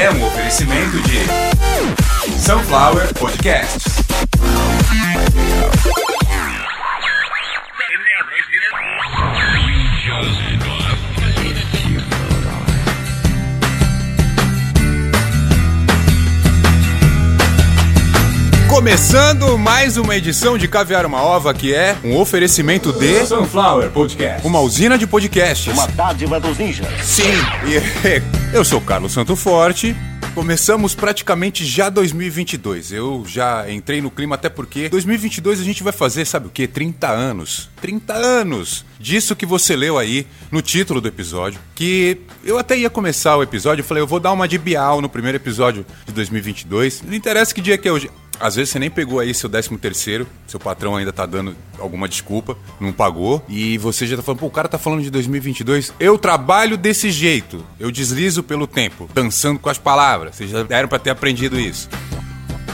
é um oferecimento de Sunflower Podcasts. Começando mais uma edição de Caviar uma Ova, que é um oferecimento de Sunflower Podcast. uma usina de podcasts. Uma dádiva dos ninjas. Sim, e eu sou Carlos Santo Forte. Começamos praticamente já 2022. Eu já entrei no clima até porque 2022 a gente vai fazer, sabe o quê? 30 anos. 30 anos disso que você leu aí no título do episódio. Que eu até ia começar o episódio, eu falei, eu vou dar uma de Bial no primeiro episódio de 2022. Não interessa que dia que é hoje. Às vezes você nem pegou aí seu 13 terceiro, seu patrão ainda tá dando alguma desculpa, não pagou, e você já tá falando, pô, o cara tá falando de 2022, eu trabalho desse jeito, eu deslizo pelo tempo, dançando com as palavras, vocês já deram pra ter aprendido isso.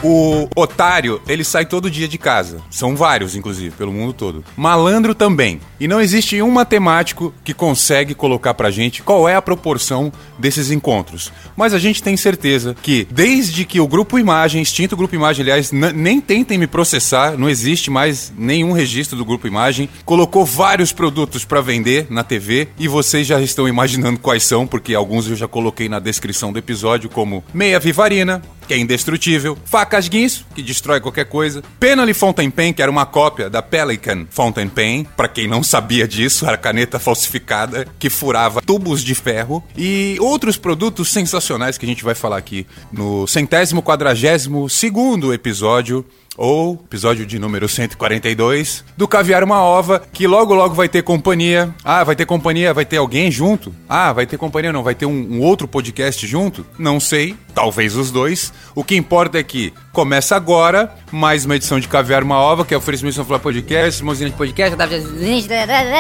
O otário, ele sai todo dia de casa. São vários, inclusive, pelo mundo todo. Malandro também. E não existe um matemático que consegue colocar pra gente qual é a proporção desses encontros. Mas a gente tem certeza que, desde que o Grupo Imagem, extinto Grupo Imagem, aliás, nem tentem me processar, não existe mais nenhum registro do Grupo Imagem, colocou vários produtos pra vender na TV e vocês já estão imaginando quais são, porque alguns eu já coloquei na descrição do episódio, como meia vivarina, que é indestrutível, facas guinso, que destrói qualquer coisa, Penally Fountain Pen, que era uma cópia da Pelican Fountain Pen, pra quem não sabia disso, era caneta falsificada que furava tubos de ferro, e outros produtos sensacionais que a gente vai falar aqui no centésimo quadragésimo segundo episódio ou episódio de número 142 do Caviar uma Ova, que logo logo vai ter companhia. Ah, vai ter companhia, vai ter alguém junto? Ah, vai ter companhia não, vai ter um, um outro podcast junto? Não sei, talvez os dois. O que importa é que começa agora mais uma edição de Caviar uma Ova, que é o oferecimento do Falar Podcast, usina de podcast.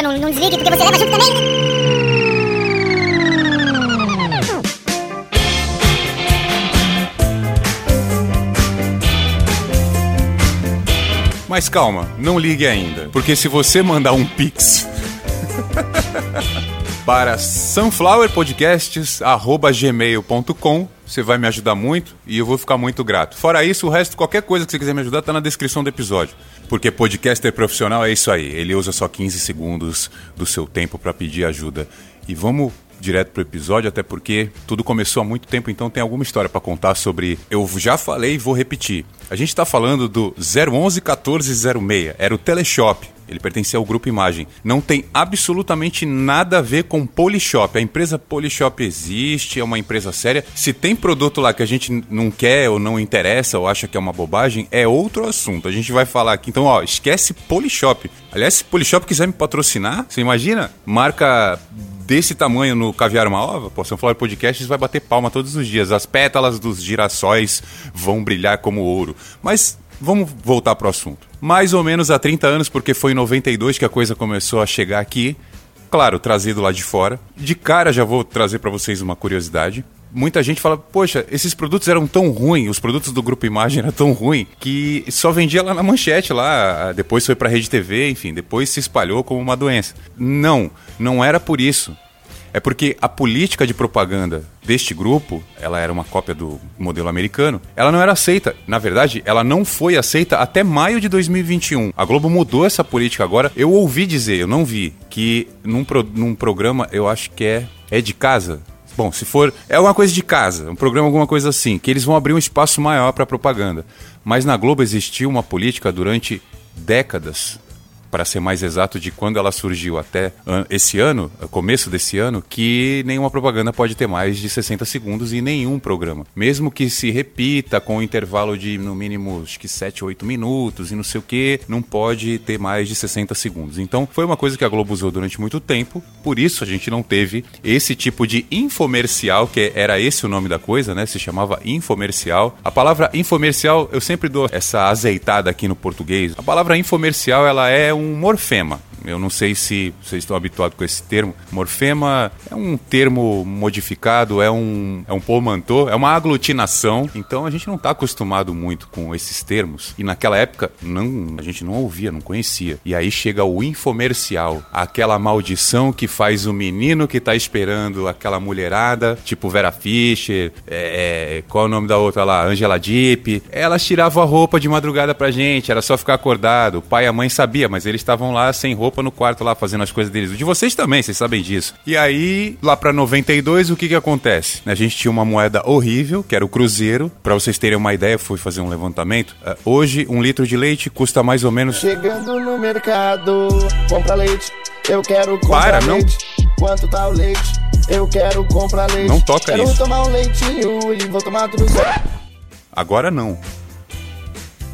Não, não desligue porque você leva junto também. Mas calma, não ligue ainda, porque se você mandar um pix para sunflowerpodcasts@gmail.com, você vai me ajudar muito e eu vou ficar muito grato. Fora isso, o resto, qualquer coisa que você quiser me ajudar, tá na descrição do episódio. Porque podcaster profissional é isso aí, ele usa só 15 segundos do seu tempo para pedir ajuda. E vamos direto pro episódio, até porque tudo começou há muito tempo, então tem alguma história pra contar sobre. Eu já falei e vou repetir. A gente tá falando do 011 1406, era o Teleshop. Ele pertencia ao grupo Imagem. Não tem absolutamente nada a ver com Polishop. A empresa Polishop existe, é uma empresa séria. Se tem produto lá que a gente não quer ou não interessa ou acha que é uma bobagem, é outro assunto. A gente vai falar aqui. Então, ó, esquece Polishop. Aliás, se Polishop quiser me patrocinar, você imagina? Marca desse tamanho no Caviar uma Ova, pô, São Flávio Podcasts vai bater palma todos os dias. As pétalas dos girassóis vão brilhar como ouro. Mas vamos voltar pro assunto. Mais ou menos há 30 anos, porque foi em 92 que a coisa começou a chegar aqui. Claro, trazido lá de fora. De cara já vou trazer para vocês uma curiosidade. Muita gente fala, poxa, esses produtos eram tão ruins, os produtos do Grupo Imagem eram tão ruins, que só vendia lá na manchete, lá, depois foi pra Rede TV, enfim, depois se espalhou como uma doença. Não, não era por isso. É porque a política de propaganda deste grupo, ela era uma cópia do modelo americano, ela não era aceita. Na verdade, ela não foi aceita até maio de 2021. A Globo mudou essa política agora. Eu ouvi dizer, eu não vi, que num, pro- num programa, eu acho que é, é de casa. Bom, se for. É alguma coisa de casa, um programa, alguma coisa assim, que eles vão abrir um espaço maior para propaganda. Mas na Globo existiu uma política durante décadas para ser mais exato, de quando ela surgiu até esse ano, começo desse ano, que nenhuma propaganda pode ter mais de 60 segundos em nenhum programa. Mesmo que se repita com um intervalo de no mínimo acho que 7 ou 8 minutos e não sei o que, não pode ter mais de 60 segundos. Então foi uma coisa que a Globo usou durante muito tempo, por isso a gente não teve esse tipo de infomercial, que era esse o nome da coisa, né? Se chamava infomercial. A palavra infomercial, eu sempre dou essa azeitada aqui no português. A palavra infomercial, ela é um morfema. Eu não sei se vocês estão habituados com esse termo. Morfema é um termo modificado, é um, é um portmanteau, é uma aglutinação. Então a gente não está acostumado muito com esses termos. E naquela época não, a gente não ouvia, não conhecia. E aí chega o infomercial, aquela maldição que faz o menino que está esperando aquela mulherada, tipo Vera Fischer, é, é, qual é o nome da outra lá? Angela Deep. Elas tiravam a roupa de madrugada pra gente, era só ficar acordado. O pai e a mãe sabia, mas eles estavam lá sem roupa no quarto lá fazendo as coisas deles. De vocês também, vocês sabem disso. E aí, lá pra 92, o que que acontece? A gente tinha uma moeda horrível, que era o cruzeiro. Pra vocês terem uma ideia, fui fazer um levantamento. Uh, hoje, um litro de leite custa mais ou menos... Chegando no mercado, compra leite, eu quero comprar Para, não. leite. Quanto tá o leite? Eu quero comprar leite. Não toca quero isso. tomar um leitinho e vou tomar tudo. Agora não.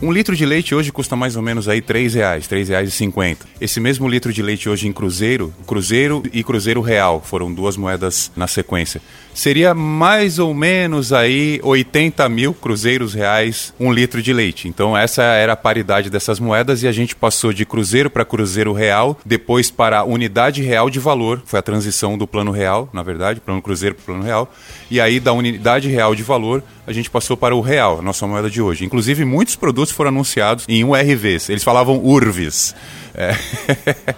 Um litro de leite hoje custa mais ou menos aí R$ reais, R$ reais e cinquenta. Esse mesmo litro de leite hoje em Cruzeiro, Cruzeiro e Cruzeiro Real, foram duas moedas na sequência. Seria mais ou menos aí 80 mil cruzeiros reais um litro de leite. Então essa era a paridade dessas moedas e a gente passou de cruzeiro para cruzeiro real, depois para unidade real de valor. Foi a transição do plano real, na verdade, plano cruzeiro para plano real. E aí da unidade real de valor a gente passou para o real, a nossa moeda de hoje. Inclusive muitos produtos foram anunciados em URVs. Eles falavam URVs. É.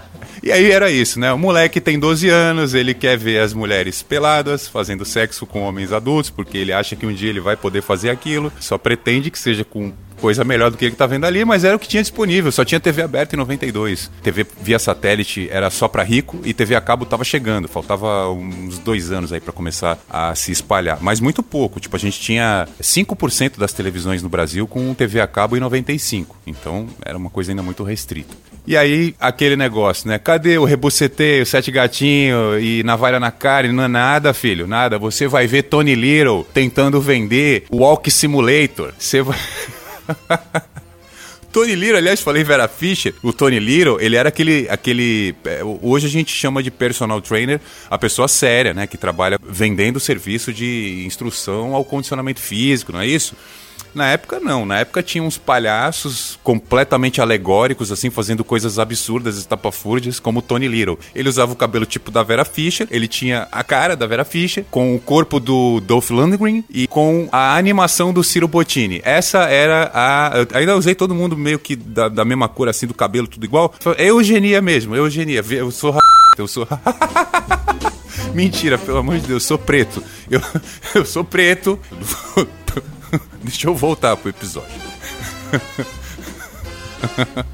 E aí era isso, né? O moleque tem 12 anos, ele quer ver as mulheres peladas, fazendo sexo com homens adultos, porque ele acha que um dia ele vai poder fazer aquilo, só pretende que seja com coisa melhor do que ele tá vendo ali, mas era o que tinha disponível, só tinha TV aberta em 92. TV via satélite era só para rico e TV a cabo tava chegando, faltava uns dois anos aí para começar a se espalhar, mas muito pouco, tipo a gente tinha 5% das televisões no Brasil com TV a cabo em 95, então era uma coisa ainda muito restrita. E aí, aquele negócio, né? Cadê o rebuceteio, sete gatinho e navalha na cara? Não é nada, filho, nada. Você vai ver Tony Little tentando vender o Walk Simulator. Você vai. Tony Little, aliás, falei Vera Fischer, o Tony Little, ele era aquele, aquele, é, hoje a gente chama de personal trainer, a pessoa séria, né, que trabalha vendendo serviço de instrução ao condicionamento físico, não é isso? Na época, não. Na época tinha uns palhaços completamente alegóricos, assim, fazendo coisas absurdas, estapafúrdias, como o Tony Little. Ele usava o cabelo tipo da Vera Fischer, ele tinha a cara da Vera Fischer, com o corpo do Dolph Lundgren e com a animação do Ciro Bottini. Essa era a... Eu ainda usei todo mundo meio que da, da mesma cor, assim, do cabelo, tudo igual. É eugenia mesmo, eugenia. Eu sou... Eu sou... Mentira, pelo amor de Deus, eu sou preto. Eu, eu sou preto. Deixa eu voltar pro episódio.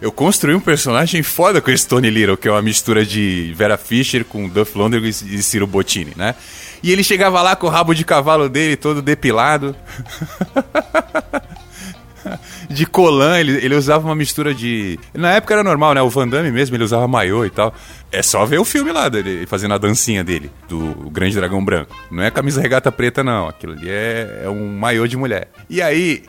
Eu construí um personagem foda com esse Tony Little, que é uma mistura de Vera Fischer com Duff Lundgren e Ciro Bottini, né? E ele chegava lá com o rabo de cavalo dele todo depilado. de colan, ele, ele usava uma mistura de. Na época era normal, né? O Van Damme mesmo, ele usava maiô e tal. É só ver o filme lá dele fazendo a dancinha dele, do Grande Dragão Branco. Não é camisa regata preta, não. Aquilo ali é, é um maiô de mulher. E aí,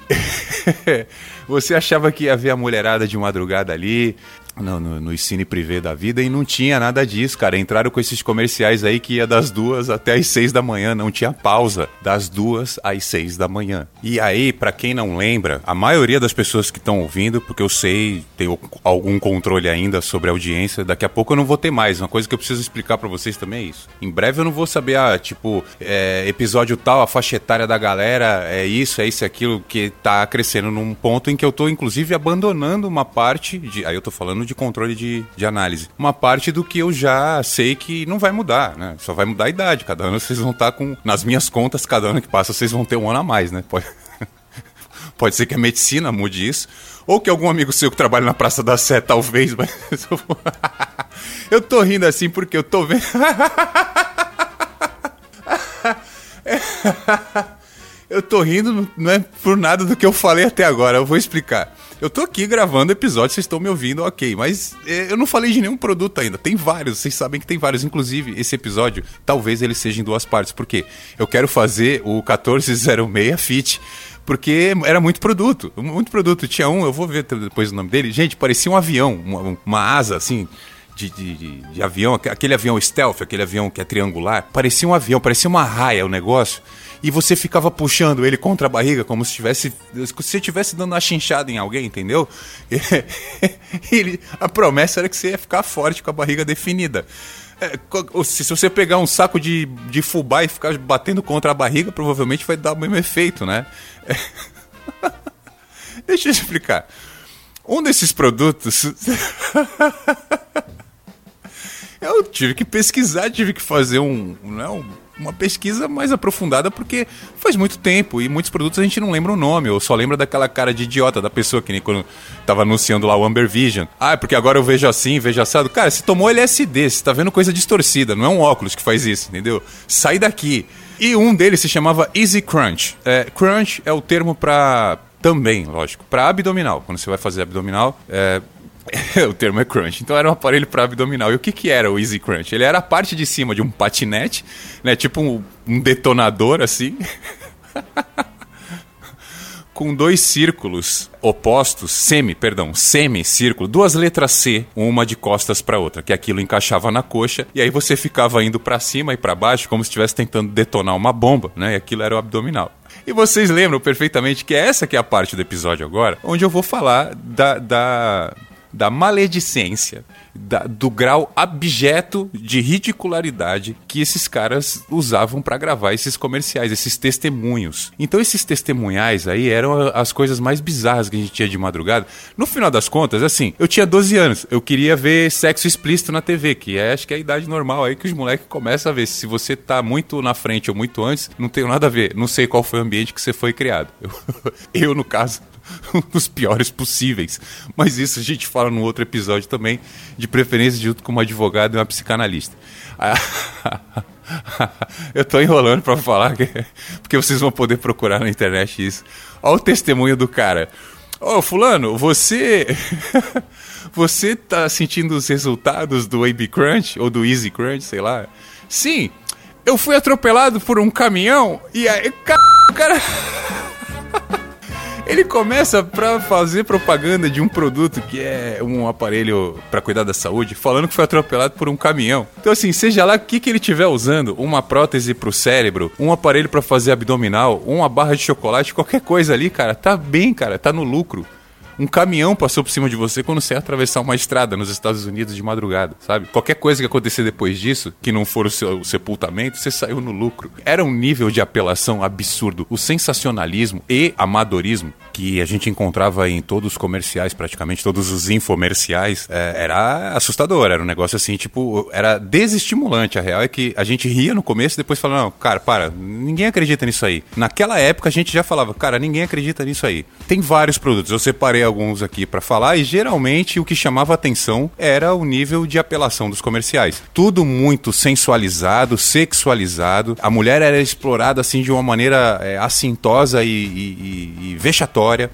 você achava que ia ver a mulherada de madrugada ali, no, no, no cine privê da vida e não tinha nada disso, cara. Entraram com esses comerciais aí que ia das duas até as seis da manhã, não tinha pausa, das duas às seis da manhã. E aí, para quem não lembra, a maioria das pessoas que estão ouvindo, porque eu sei, tenho algum controle ainda sobre a audiência, daqui a pouco eu não vou ter mais. Uma coisa que eu preciso explicar para vocês também é isso. Em breve eu não vou saber, ah, tipo, é, episódio tal, a faixa etária da galera, é isso, é isso, é aquilo, que tá crescendo num ponto em que eu tô, inclusive, abandonando uma parte de. Aí eu tô falando de controle de, de análise. Uma parte do que eu já sei que não vai mudar, né? Só vai mudar a idade. Cada ano vocês vão estar com. Nas minhas contas, cada ano que passa, vocês vão ter um ano a mais, né? Pode, Pode ser que a medicina mude isso. Ou que algum amigo seu que trabalha na Praça da Sé, talvez, mas. eu tô rindo assim porque eu tô vendo. Eu tô rindo, não é por nada do que eu falei até agora, eu vou explicar. Eu tô aqui gravando episódio, vocês estão me ouvindo, ok, mas é, eu não falei de nenhum produto ainda. Tem vários, vocês sabem que tem vários. Inclusive, esse episódio, talvez ele seja em duas partes, porque eu quero fazer o 1406 Fit porque era muito produto, muito produto. Tinha um, eu vou ver depois o nome dele. Gente, parecia um avião, uma, uma asa assim. De, de, de, de, avião, aquele avião stealth, aquele avião que é triangular, parecia um avião, parecia uma raia o negócio. E você ficava puxando ele contra a barriga como se tivesse se estivesse dando uma chinchada em alguém, entendeu? ele, a promessa era que você ia ficar forte com a barriga definida. É, se, se você pegar um saco de, de fubá e ficar batendo contra a barriga, provavelmente vai dar o mesmo efeito, né? É. Deixa eu explicar. Um desses produtos. eu tive que pesquisar, tive que fazer um, né, um uma pesquisa mais aprofundada, porque faz muito tempo e muitos produtos a gente não lembra o nome, ou só lembra daquela cara de idiota da pessoa que nem quando tava anunciando lá o Amber Vision. Ah, é porque agora eu vejo assim, vejo assado. Cara, você tomou LSD, você tá vendo coisa distorcida, não é um óculos que faz isso, entendeu? Sai daqui. E um deles se chamava Easy Crunch. É, crunch é o termo para também, lógico, para abdominal. Quando você vai fazer abdominal, é, o termo é crunch. Então era um aparelho para abdominal. E o que, que era o Easy Crunch? Ele era a parte de cima de um patinete, né? Tipo um, um detonador assim. com dois círculos opostos, semi, perdão, semi-círculo, duas letras C, uma de costas para outra, que aquilo encaixava na coxa e aí você ficava indo para cima e para baixo como se estivesse tentando detonar uma bomba, né? E aquilo era o abdominal. E vocês lembram perfeitamente que essa que é a parte do episódio agora, onde eu vou falar da, da da maledicência, da, do grau abjeto de ridicularidade que esses caras usavam para gravar esses comerciais, esses testemunhos. Então esses testemunhais aí eram as coisas mais bizarras que a gente tinha de madrugada. No final das contas, assim, eu tinha 12 anos, eu queria ver sexo explícito na TV, que é acho que é a idade normal aí que os moleques começam a ver. Se você tá muito na frente ou muito antes, não tem nada a ver. Não sei qual foi o ambiente que você foi criado. Eu, eu no caso, um dos piores possíveis. Mas isso a gente fala no outro episódio também, de preferência junto com uma advogada e uma psicanalista. Eu tô enrolando para falar, porque vocês vão poder procurar na internet isso. Olha o testemunho do cara. Ô, oh, fulano, você... você tá sentindo os resultados do AB Crunch, ou do Easy Crunch, sei lá? Sim, eu fui atropelado por um caminhão e aí... Cara... Ele começa pra fazer propaganda de um produto que é um aparelho para cuidar da saúde, falando que foi atropelado por um caminhão. Então, assim, seja lá o que, que ele estiver usando, uma prótese pro cérebro, um aparelho para fazer abdominal, uma barra de chocolate, qualquer coisa ali, cara, tá bem, cara, tá no lucro um caminhão passou por cima de você quando você ia atravessar uma estrada nos Estados Unidos de madrugada, sabe? Qualquer coisa que acontecer depois disso, que não for o seu sepultamento, você saiu no lucro. Era um nível de apelação absurdo. O sensacionalismo e amadorismo que a gente encontrava em todos os comerciais, praticamente todos os infomerciais, é, era assustador. Era um negócio assim, tipo, era desestimulante. A real é que a gente ria no começo e depois falava, não, cara, para, ninguém acredita nisso aí. Naquela época a gente já falava, cara, ninguém acredita nisso aí. Tem vários produtos. Eu separei alguns aqui para falar e geralmente o que chamava atenção era o nível de apelação dos comerciais. Tudo muito sensualizado, sexualizado. A mulher era explorada assim de uma maneira é, assintosa e, e, e, e vexatória.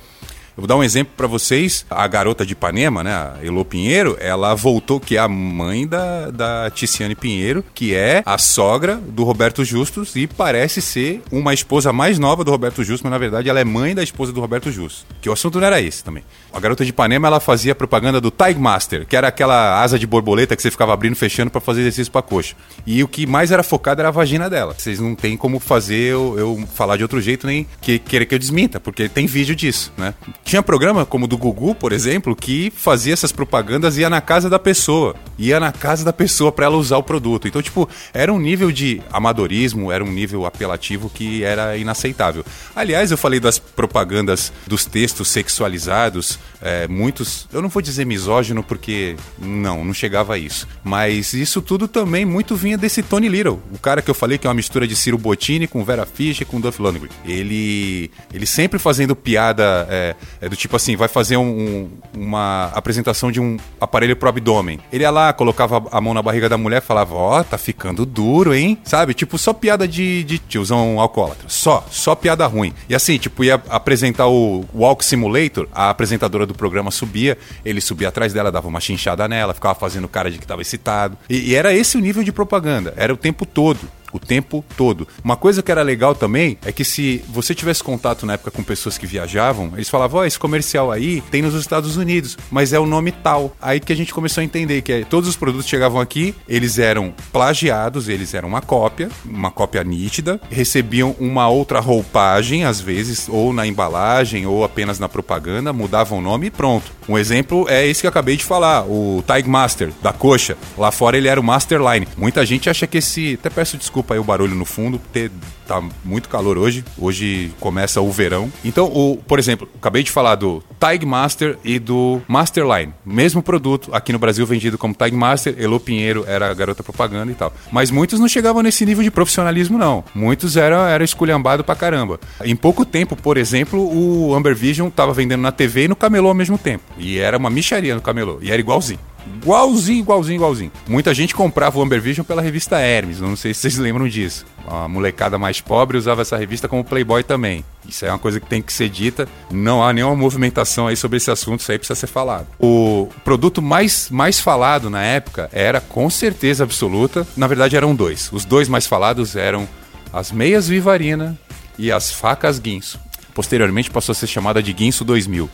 Eu vou dar um exemplo para vocês. A garota de Ipanema, né, a Elô Pinheiro, ela voltou, que é a mãe da, da Ticiane Pinheiro, que é a sogra do Roberto Justus e parece ser uma esposa mais nova do Roberto Justus, mas na verdade ela é mãe da esposa do Roberto Justus. Que o assunto não era esse também. A garota de Ipanema, ela fazia propaganda do Tide Master, que era aquela asa de borboleta que você ficava abrindo e fechando para fazer exercício pra coxa. E o que mais era focado era a vagina dela. Vocês não tem como fazer eu, eu falar de outro jeito, nem que, querer que eu desminta, porque tem vídeo disso, né? Tinha programa como o do Gugu, por exemplo, que fazia essas propagandas e ia na casa da pessoa. Ia na casa da pessoa para ela usar o produto. Então, tipo, era um nível de amadorismo, era um nível apelativo que era inaceitável. Aliás, eu falei das propagandas dos textos sexualizados, é, muitos, eu não vou dizer misógino porque não, não chegava a isso. Mas isso tudo também muito vinha desse Tony Little, o cara que eu falei que é uma mistura de Ciro Bottini com Vera Fischer com Duff Lundgren. Ele, ele sempre fazendo piada é, é do tipo assim, vai fazer um, um, uma apresentação de um aparelho pro abdômen. Ele ia lá, colocava a mão na barriga da mulher, falava, ó, oh, tá ficando duro, hein? Sabe? Tipo, só piada de, de tiozão alcoólatra. Só, só piada ruim. E assim, tipo, ia apresentar o Walk Simulator, a apresentadora do programa subia, ele subia atrás dela, dava uma chinchada nela, ficava fazendo cara de que tava excitado. E, e era esse o nível de propaganda, era o tempo todo. O tempo todo. Uma coisa que era legal também é que se você tivesse contato na época com pessoas que viajavam, eles falavam, ó, oh, esse comercial aí tem nos Estados Unidos, mas é o nome tal. Aí que a gente começou a entender que é, todos os produtos chegavam aqui, eles eram plagiados, eles eram uma cópia, uma cópia nítida, recebiam uma outra roupagem, às vezes, ou na embalagem, ou apenas na propaganda, mudavam o nome e pronto. Um exemplo é esse que eu acabei de falar, o Tag Master, da coxa. Lá fora ele era o Masterline. Muita gente acha que esse. Até peço desculpa aí o barulho no fundo, porque tá muito calor hoje. Hoje começa o verão. Então, o, por exemplo, acabei de falar do Tag Master e do Masterline. Mesmo produto, aqui no Brasil vendido como Tag Master, Elo Pinheiro era a garota propaganda e tal. Mas muitos não chegavam nesse nível de profissionalismo, não. Muitos eram era esculhambado pra caramba. Em pouco tempo, por exemplo, o Amber Vision tava vendendo na TV e no camelô ao mesmo tempo. E era uma micharia no camelô. E era igualzinho. Igualzinho, igualzinho, igualzinho. Muita gente comprava o Amber Vision pela revista Hermes, não sei se vocês lembram disso. A molecada mais pobre usava essa revista como Playboy também. Isso é uma coisa que tem que ser dita. Não há nenhuma movimentação aí sobre esse assunto, isso aí precisa ser falado. O produto mais, mais falado na época era, com certeza absoluta, na verdade eram dois. Os dois mais falados eram as meias Vivarina e as facas Guinso. Posteriormente passou a ser chamada de Guinso 2000.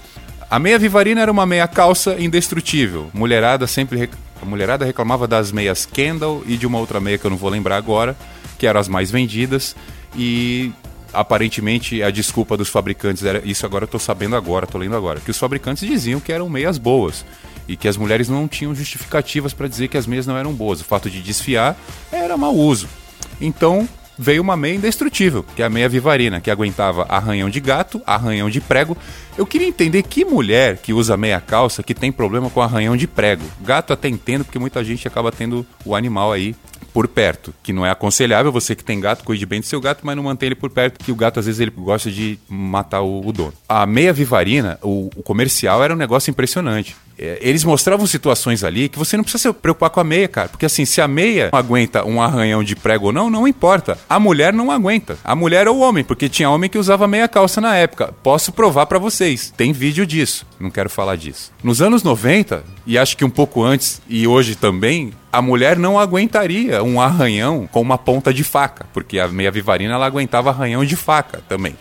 A meia Vivarina era uma meia calça indestrutível. Mulherada sempre rec... a mulherada reclamava das meias Kendall e de uma outra meia que eu não vou lembrar agora, que eram as mais vendidas e aparentemente a desculpa dos fabricantes era isso agora eu tô sabendo agora, tô lendo agora, que os fabricantes diziam que eram meias boas e que as mulheres não tinham justificativas para dizer que as meias não eram boas. O fato de desfiar era mau uso. Então, veio uma meia indestrutível, que é a meia Vivarina, que aguentava arranhão de gato, arranhão de prego. Eu queria entender que mulher que usa meia calça que tem problema com arranhão de prego. Gato até entendo, porque muita gente acaba tendo o animal aí por perto, que não é aconselhável. Você que tem gato, cuide bem do seu gato, mas não mantém ele por perto, que o gato às vezes ele gosta de matar o, o dono. A meia Vivarina, o, o comercial era um negócio impressionante. É, eles mostravam situações ali que você não precisa se preocupar com a meia, cara. Porque assim, se a meia aguenta um arranhão de prego ou não, não importa. A mulher não aguenta. A mulher ou o homem, porque tinha homem que usava meia calça na época. Posso provar para vocês. Tem vídeo disso. Não quero falar disso. Nos anos 90, e acho que um pouco antes e hoje também, a mulher não aguentaria um arranhão com uma ponta de faca, porque a meia vivarina ela aguentava arranhão de faca também.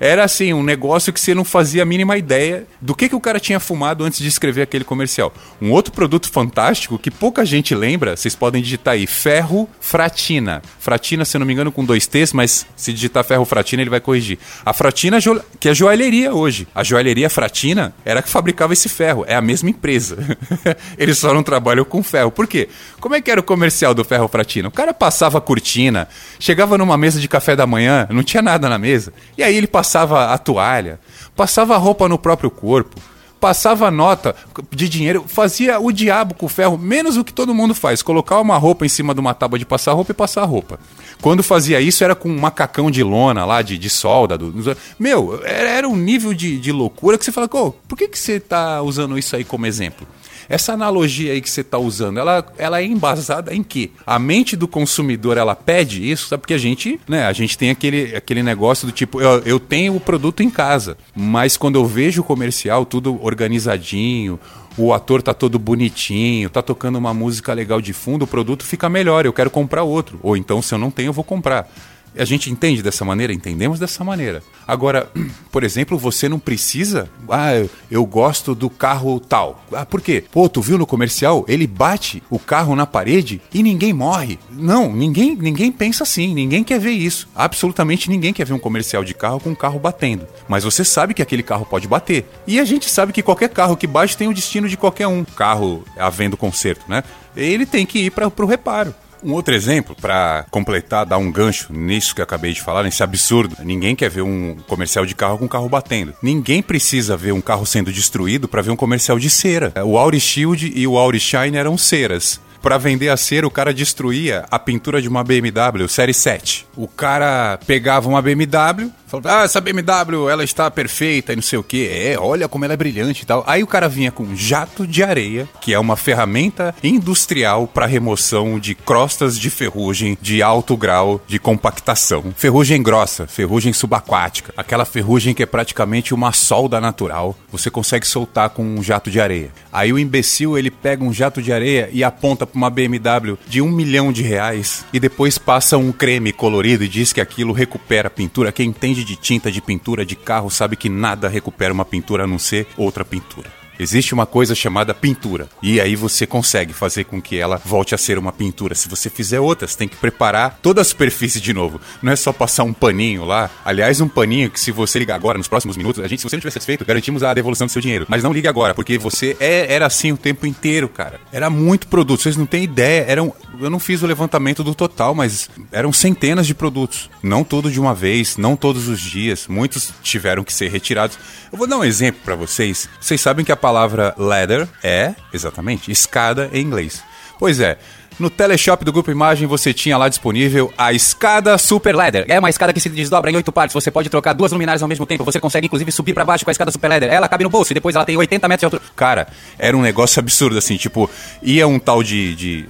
Era assim, um negócio que você não fazia a mínima ideia do que, que o cara tinha fumado antes de escrever aquele comercial. Um outro produto fantástico que pouca gente lembra, vocês podem digitar aí, ferro fratina. Fratina, se não me engano, com dois T's, mas se digitar ferro fratina, ele vai corrigir. A fratina, que é joalheria hoje. A joalheria fratina era que fabricava esse ferro. É a mesma empresa. Eles só não trabalham com ferro. Por quê? Como é que era o comercial do ferro fratina? O cara passava a cortina, chegava numa mesa de café da manhã, não tinha nada na mesa, e aí ele passava passava a toalha, passava a roupa no próprio corpo, passava nota de dinheiro, fazia o diabo com o ferro, menos o que todo mundo faz, colocar uma roupa em cima de uma tábua de passar roupa e passar roupa. Quando fazia isso era com um macacão de lona lá, de, de solda. Do, meu, era um nível de, de loucura que você fala, oh, por que, que você está usando isso aí como exemplo? Essa analogia aí que você está usando, ela, ela é embasada em quê? A mente do consumidor, ela pede isso, sabe? Porque a gente, né, a gente tem aquele, aquele negócio do tipo, eu, eu tenho o produto em casa, mas quando eu vejo o comercial, tudo organizadinho, o ator tá todo bonitinho, tá tocando uma música legal de fundo, o produto fica melhor, eu quero comprar outro. Ou então, se eu não tenho, eu vou comprar. A gente entende dessa maneira? Entendemos dessa maneira. Agora, por exemplo, você não precisa. Ah, eu gosto do carro tal. Ah, por quê? Pô, tu viu no comercial? Ele bate o carro na parede e ninguém morre. Não, ninguém, ninguém pensa assim. Ninguém quer ver isso. Absolutamente ninguém quer ver um comercial de carro com um carro batendo. Mas você sabe que aquele carro pode bater. E a gente sabe que qualquer carro que bate tem o destino de qualquer um. Carro havendo conserto, né? Ele tem que ir para o reparo. Um outro exemplo, para completar, dar um gancho nisso que eu acabei de falar, nesse absurdo. Ninguém quer ver um comercial de carro com carro batendo. Ninguém precisa ver um carro sendo destruído para ver um comercial de cera. O Auri Shield e o Auri Shine eram ceras para vender a cera, o cara destruía a pintura de uma BMW Série 7. O cara pegava uma BMW, Falou, ah, essa BMW, ela está perfeita e não sei o que. É, olha como ela é brilhante e tal. Aí o cara vinha com jato de areia, que é uma ferramenta industrial para remoção de crostas de ferrugem de alto grau de compactação. Ferrugem grossa, ferrugem subaquática, aquela ferrugem que é praticamente uma solda natural. Você consegue soltar com um jato de areia. Aí o imbecil ele pega um jato de areia e aponta para uma BMW de um milhão de reais e depois passa um creme colorido e diz que aquilo recupera a pintura. Quem entende de tinta de pintura de carro sabe que nada recupera uma pintura a não ser outra pintura. Existe uma coisa chamada pintura. E aí você consegue fazer com que ela volte a ser uma pintura. Se você fizer outras, tem que preparar toda a superfície de novo. Não é só passar um paninho lá. Aliás, um paninho que se você ligar agora, nos próximos minutos, a gente, se você não tiver satisfeito, garantimos a devolução do seu dinheiro. Mas não ligue agora, porque você é, era assim o tempo inteiro, cara. Era muito produto. Vocês não têm ideia. Eram, eu não fiz o levantamento do total, mas eram centenas de produtos. Não tudo de uma vez, não todos os dias. Muitos tiveram que ser retirados. Eu vou dar um exemplo para vocês. Vocês sabem que a palavra ladder é, exatamente, escada em inglês. Pois é, no teleshop do Grupo Imagem você tinha lá disponível a escada Super Ladder. É uma escada que se desdobra em oito partes. Você pode trocar duas luminárias ao mesmo tempo. Você consegue inclusive subir para baixo com a escada Super Ladder. Ela cabe no bolso e depois ela tem 80 metros de altura. Cara, era um negócio absurdo assim. Tipo, ia um tal de, de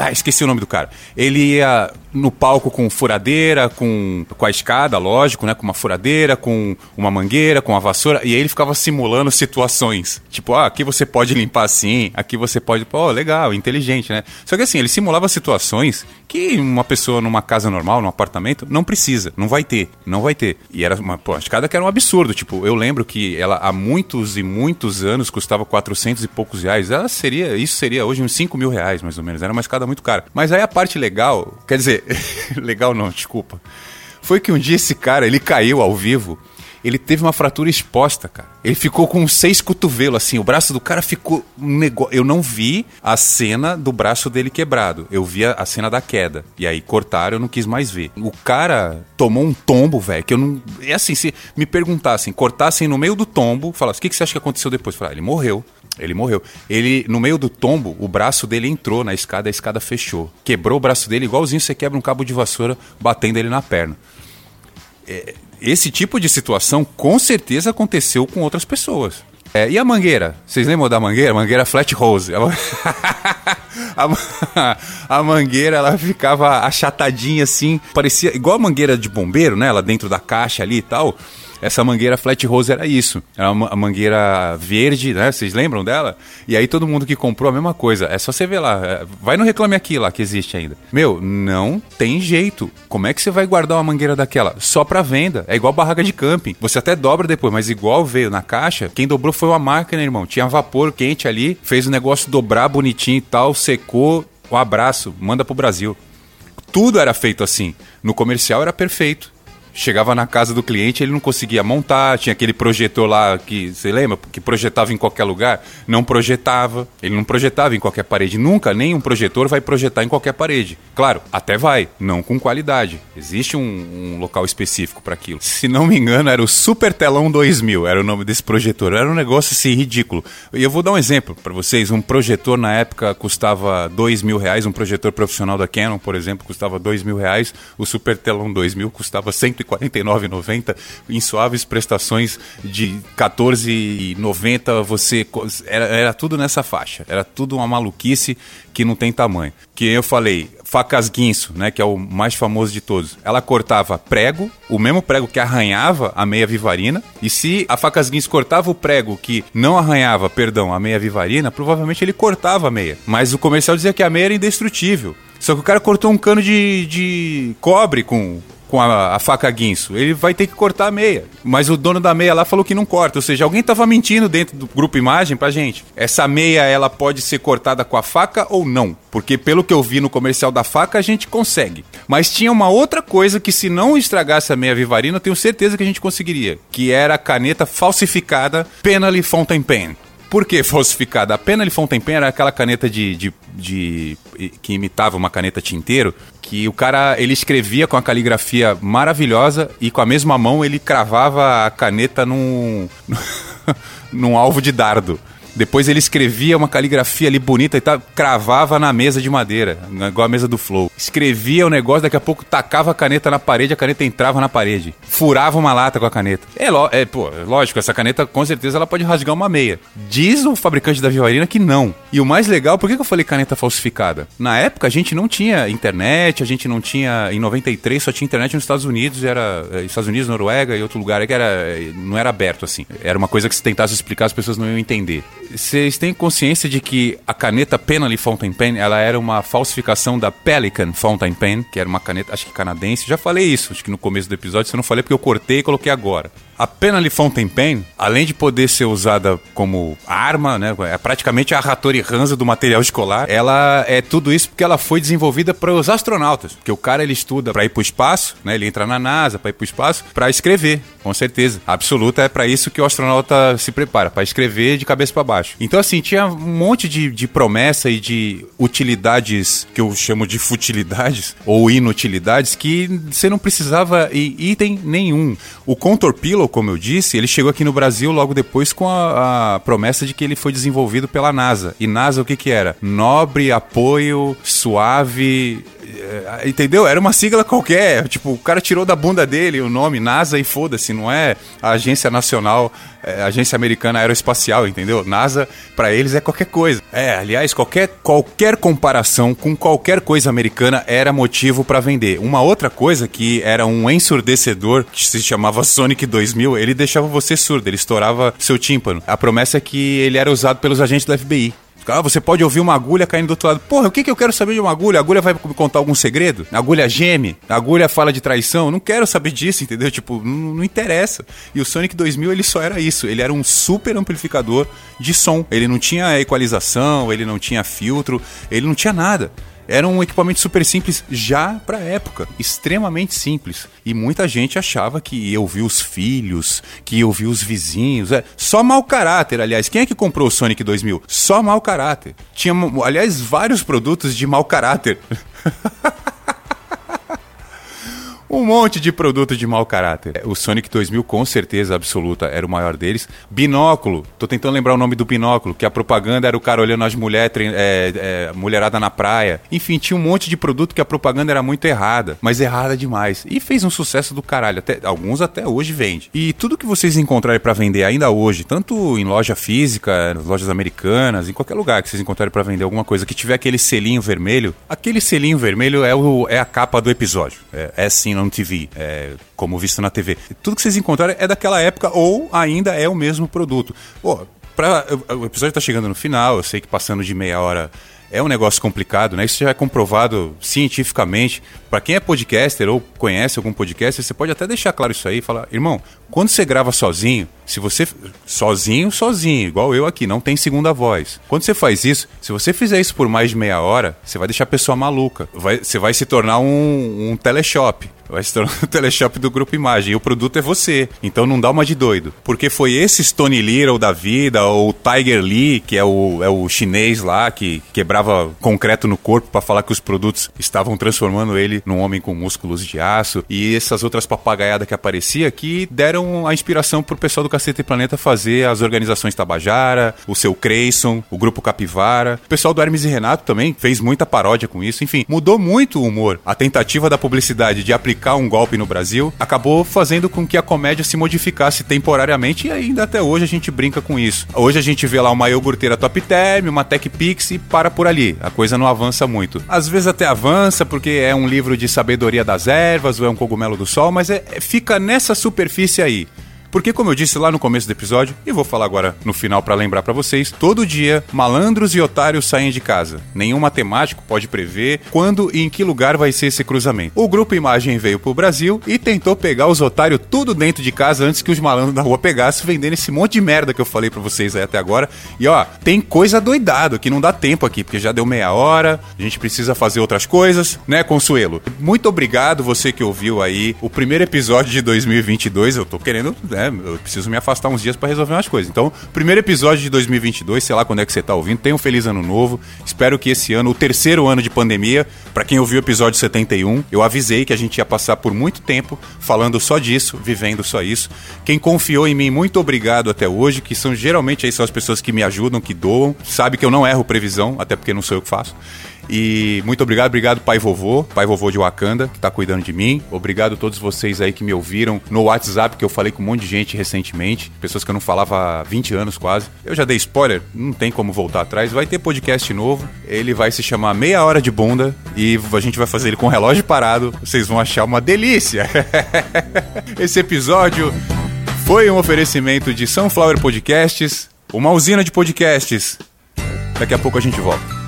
ah, esqueci o nome do cara. Ele ia no palco com furadeira, com, com a escada, lógico, né? Com uma furadeira, com uma mangueira, com uma vassoura. E aí ele ficava simulando situações. Tipo, ah, aqui você pode limpar assim, aqui você pode. Pô, oh, legal, inteligente, né? Só que assim, ele simulava situações que uma pessoa numa casa normal, num apartamento, não precisa, não vai ter, não vai ter. E era uma, pô, a escada que era um absurdo. Tipo, eu lembro que ela há muitos e muitos anos custava 400 e poucos reais. Ela seria, isso seria hoje uns 5 mil reais, mais ou menos. Era uma escada muito cara. Mas aí a parte legal, quer dizer, legal não, desculpa. Foi que um dia esse cara, ele caiu ao vivo, ele teve uma fratura exposta, cara. Ele ficou com seis cotovelos, assim, o braço do cara ficou um negócio. Eu não vi a cena do braço dele quebrado. Eu vi a, cena da queda. E aí cortaram, eu não quis mais ver. O cara tomou um tombo, velho, que eu não. É assim, se me perguntassem, cortassem no meio do tombo, falassem, o que, que você acha que aconteceu depois? Ah, ele morreu. Ele morreu. Ele, no meio do tombo, o braço dele entrou na escada, a escada fechou. Quebrou o braço dele, igualzinho você quebra um cabo de vassoura batendo ele na perna. É, esse tipo de situação com certeza aconteceu com outras pessoas. É, e a mangueira? Vocês lembram da mangueira? Mangueira flat hose. a, a, mangueira ela ficava achatadinha assim, parecia igual a mangueira de bombeiro, né? Ela dentro da caixa ali e tal. Essa mangueira Flat Rose era isso. Era uma mangueira verde, né? Vocês lembram dela? E aí todo mundo que comprou a mesma coisa. É só você ver lá. É, vai no Reclame Aqui lá, que existe ainda. Meu, não tem jeito. Como é que você vai guardar uma mangueira daquela? Só pra venda. É igual barraca de camping. Você até dobra depois, mas igual veio na caixa, quem dobrou foi uma máquina, irmão. Tinha vapor quente ali, fez o negócio dobrar bonitinho e tal, secou. Um abraço, manda pro Brasil. Tudo era feito assim. No comercial era perfeito. Chegava na casa do cliente, ele não conseguia montar, tinha aquele projetor lá que, você lembra? Que projetava em qualquer lugar. Não projetava. Ele não projetava em qualquer parede. Nunca nenhum projetor vai projetar em qualquer parede. Claro, até vai, não com qualidade. Existe um, um local específico para aquilo. Se não me engano, era o Super Telão 2000, era o nome desse projetor. Era um negócio assim ridículo. E eu vou dar um exemplo para vocês. Um projetor na época custava dois mil reais. Um projetor profissional da Canon, por exemplo, custava dois mil reais. O Super Telão 2000 custava 140 149,90 em suaves prestações de 14,90 você era, era tudo nessa faixa. Era tudo uma maluquice que não tem tamanho. Que eu falei, facas guinso, né, que é o mais famoso de todos. Ela cortava prego, o mesmo prego que arranhava a meia vivarina, e se a facas guinso cortava o prego que não arranhava, perdão, a meia vivarina, provavelmente ele cortava a meia. Mas o comercial dizia que a meia era indestrutível. Só que o cara cortou um cano de, de cobre com com a, a, faca guinso. Ele vai ter que cortar a meia. Mas o dono da meia lá falou que não corta. Ou seja, alguém estava mentindo dentro do grupo imagem pra gente. Essa meia, ela pode ser cortada com a faca ou não. Porque pelo que eu vi no comercial da faca, a gente consegue. Mas tinha uma outra coisa que se não estragasse a meia vivarina, eu tenho certeza que a gente conseguiria. Que era a caneta falsificada Penally Fountain Pen. Por que falsificada? A Penally Fountain Pen era aquela caneta de, de, de, que imitava uma caneta tinteiro, que o cara ele escrevia com a caligrafia maravilhosa e com a mesma mão ele cravava a caneta num, num alvo de dardo. Depois ele escrevia uma caligrafia ali bonita e tal, cravava na mesa de madeira, igual a mesa do Flow. Escrevia o negócio, daqui a pouco tacava a caneta na parede, a caneta entrava na parede. Furava uma lata com a caneta. É, é pô, lógico, essa caneta com certeza ela pode rasgar uma meia. Diz o fabricante da Vivarina que não. E o mais legal, por que, eu falei caneta falsificada? Na época a gente não tinha internet, a gente não tinha. Em 93 só tinha internet nos Estados Unidos, era. eh, Estados Unidos, Noruega e outro lugar que era. eh, Não era aberto assim. Era uma coisa que se tentasse explicar, as pessoas não iam entender. Vocês têm consciência de que a caneta Penally Fountain Pen ela era uma falsificação da Pelican Fountain Pen, que era uma caneta, acho que canadense. Já falei isso, acho que no começo do episódio, se eu não falei porque eu cortei e coloquei agora. A Penally Fountain Pen, além de poder ser usada como arma, né, é praticamente a Hattori Hanzo do material escolar, ela é tudo isso porque ela foi desenvolvida para os astronautas. Porque o cara ele estuda para ir para o espaço, né, ele entra na NASA para ir para o espaço, para escrever, com certeza. A absoluta é para isso que o astronauta se prepara, para escrever de cabeça para baixo. Então, assim, tinha um monte de, de promessa e de utilidades que eu chamo de futilidades ou inutilidades que você não precisava item nenhum. O Contour Pillow, como eu disse, ele chegou aqui no Brasil logo depois com a, a promessa de que ele foi desenvolvido pela NASA. E NASA o que que era? Nobre, apoio, suave, é, entendeu? Era uma sigla qualquer. Tipo, o cara tirou da bunda dele o nome NASA e foda-se, não é a Agência Nacional, é, Agência Americana Aeroespacial, entendeu? NASA, pra eles, é qualquer coisa. É, aliás, qualquer, qualquer comparação com qualquer coisa americana era motivo pra vender. Uma outra coisa que era um ensurdecedor, que se chamava Sonic 2000, ele deixava você surdo, ele estourava seu tímpano. A promessa é que ele era usado pelos agentes do FBI. Ah, você pode ouvir uma agulha caindo do outro lado. Porra, o que, que eu quero saber de uma agulha? A agulha vai me contar algum segredo? A agulha geme? A agulha fala de traição? Não quero saber disso, entendeu? Tipo, não, não interessa. E o Sonic 2000, ele só era isso. Ele era um super amplificador de som. Ele não tinha equalização, ele não tinha filtro, ele não tinha nada. Era um equipamento super simples já pra época, extremamente simples. E muita gente achava que ouvir os filhos, que ouvir os vizinhos. É, só mau caráter, aliás. Quem é que comprou o Sonic 2000? Só mau caráter. Tinha, aliás, vários produtos de mau caráter. Um monte de produto de mau caráter. O Sonic 2000, com certeza absoluta, era o maior deles. Binóculo. Tô tentando lembrar o nome do binóculo, que a propaganda era o cara olhando as mulheres, é, é, mulherada na praia. Enfim, tinha um monte de produto que a propaganda era muito errada, mas errada demais. E fez um sucesso do caralho. Até, alguns até hoje vende. E tudo que vocês encontrarem para vender ainda hoje, tanto em loja física, lojas americanas, em qualquer lugar que vocês encontrarem para vender alguma coisa que tiver aquele selinho vermelho, aquele selinho vermelho é, o, é a capa do episódio. É, é sim on TV, é, como visto na TV. Tudo que vocês encontrarem é daquela época ou ainda é o mesmo produto. Pô, pra, o episódio tá chegando no final, eu sei que passando de meia hora é um negócio complicado, né? Isso já é comprovado cientificamente. Para quem é podcaster ou conhece algum podcaster, você pode até deixar claro isso aí e falar, irmão, quando você grava sozinho, se você sozinho, sozinho, igual eu aqui, não tem segunda voz. Quando você faz isso, se você fizer isso por mais de meia hora, você vai deixar a pessoa maluca. Vai, você vai se tornar um, um teleshop. Vai se tornar o teleshop do Grupo Imagem. E o produto é você. Então não dá uma de doido. Porque foi esse Stone Little da vida, ou Tiger Lee, que é o, é o chinês lá, que quebrava concreto no corpo para falar que os produtos estavam transformando ele num homem com músculos de aço. E essas outras papagaiadas que aparecia que deram a inspiração pro pessoal do Cacete Planeta fazer as organizações Tabajara, o seu Creyson, o Grupo Capivara. O pessoal do Hermes e Renato também fez muita paródia com isso. Enfim, mudou muito o humor. A tentativa da publicidade de aplicar um golpe no Brasil acabou fazendo com que a comédia se modificasse temporariamente e ainda até hoje a gente brinca com isso. Hoje a gente vê lá uma iogurteira Top Term, uma Tech Pix e para por ali. A coisa não avança muito. Às vezes até avança porque é um livro de sabedoria das ervas ou é um cogumelo do sol, mas é, é- fica nessa superfície aí. Porque, como eu disse lá no começo do episódio, e vou falar agora no final para lembrar para vocês, todo dia malandros e otários saem de casa. Nenhum matemático pode prever quando e em que lugar vai ser esse cruzamento. O grupo Imagem veio pro Brasil e tentou pegar os otários tudo dentro de casa antes que os malandros da rua pegassem, vendendo esse monte de merda que eu falei para vocês aí até agora. E ó, tem coisa doidado que não dá tempo aqui, porque já deu meia hora, a gente precisa fazer outras coisas, né, Consuelo? Muito obrigado você que ouviu aí o primeiro episódio de 2022. Eu tô querendo né, né, eu preciso me afastar uns dias para resolver umas coisas. Então, primeiro episódio de 2022, sei lá quando é que você tá ouvindo, tenha um feliz ano novo. Espero que esse ano, o terceiro ano de pandemia, para quem ouviu o episódio 71, eu avisei que a gente ia passar por muito tempo falando só disso, vivendo só isso. Quem confiou em mim, muito obrigado até hoje, que são geralmente aí são as pessoas que me ajudam, que doam, sabe que eu não erro previsão, até porque não sou eu que faço. E muito obrigado, obrigado pai vovô, pai vovô de Wakanda, que tá cuidando de mim. Obrigado a todos vocês aí que me ouviram no WhatsApp, que eu falei com um monte de gente recentemente, pessoas que eu não falava há 20 anos quase. Eu já dei spoiler, não tem como voltar atrás. Vai ter podcast novo, ele vai se chamar Meia Hora de Bunda e a gente vai fazer ele com o relógio parado. Vocês vão achar uma delícia. Esse episódio foi um oferecimento de Sunflower Podcasts, uma usina de podcasts. Daqui a pouco a gente volta.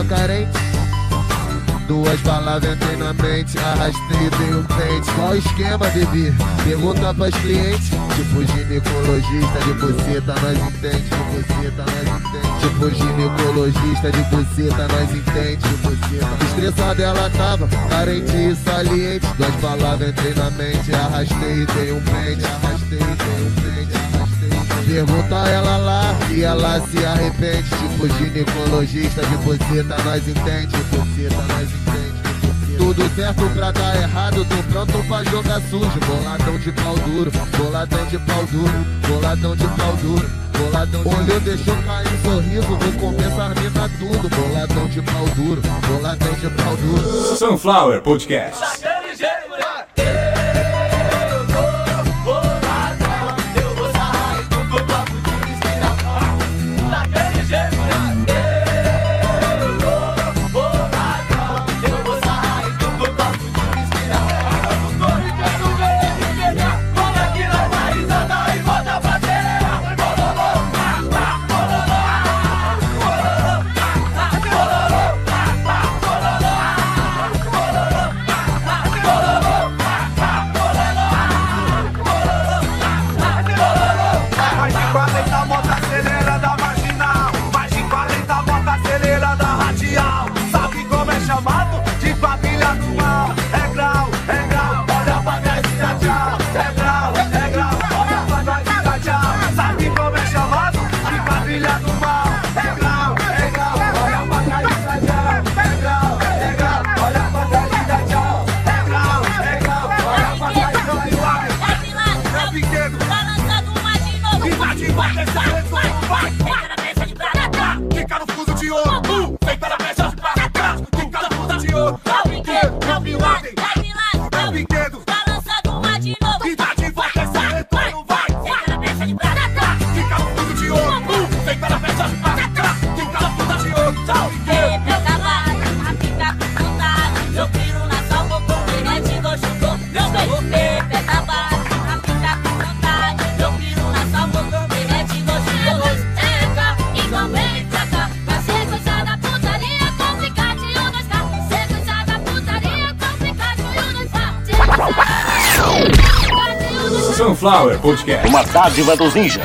Tava carente. Duas palavras entrei na mente, arrastei e dei um pente. Qual esquema, bebê? Pergunta pras clientes. Tipo ginecologista de buceta, nós entende. De buceta, nós entende. Tipo ginecologista de buceta, nós entende. De buceta. Estressada ela tava, carente e saliente. Duas palavras entrei na mente, arrastei e dei um pente. Arrastei e dei um pente. Pergunta ela lá e ela se arrepende. Tipo ginecologista de buceta, nós entende. De buceta, nós entende. Tudo certo pra dar errado, tô pronto pra jogar sujo. Boladão de pau duro, boladão de pau duro, boladão de pau duro. Boladão de... Olhou, deixou cair um sorriso, no começo as mina tudo. Boladão de pau duro, boladão de pau duro. Sunflower Podcast. Podcast. Uma dádiva dos ninjas.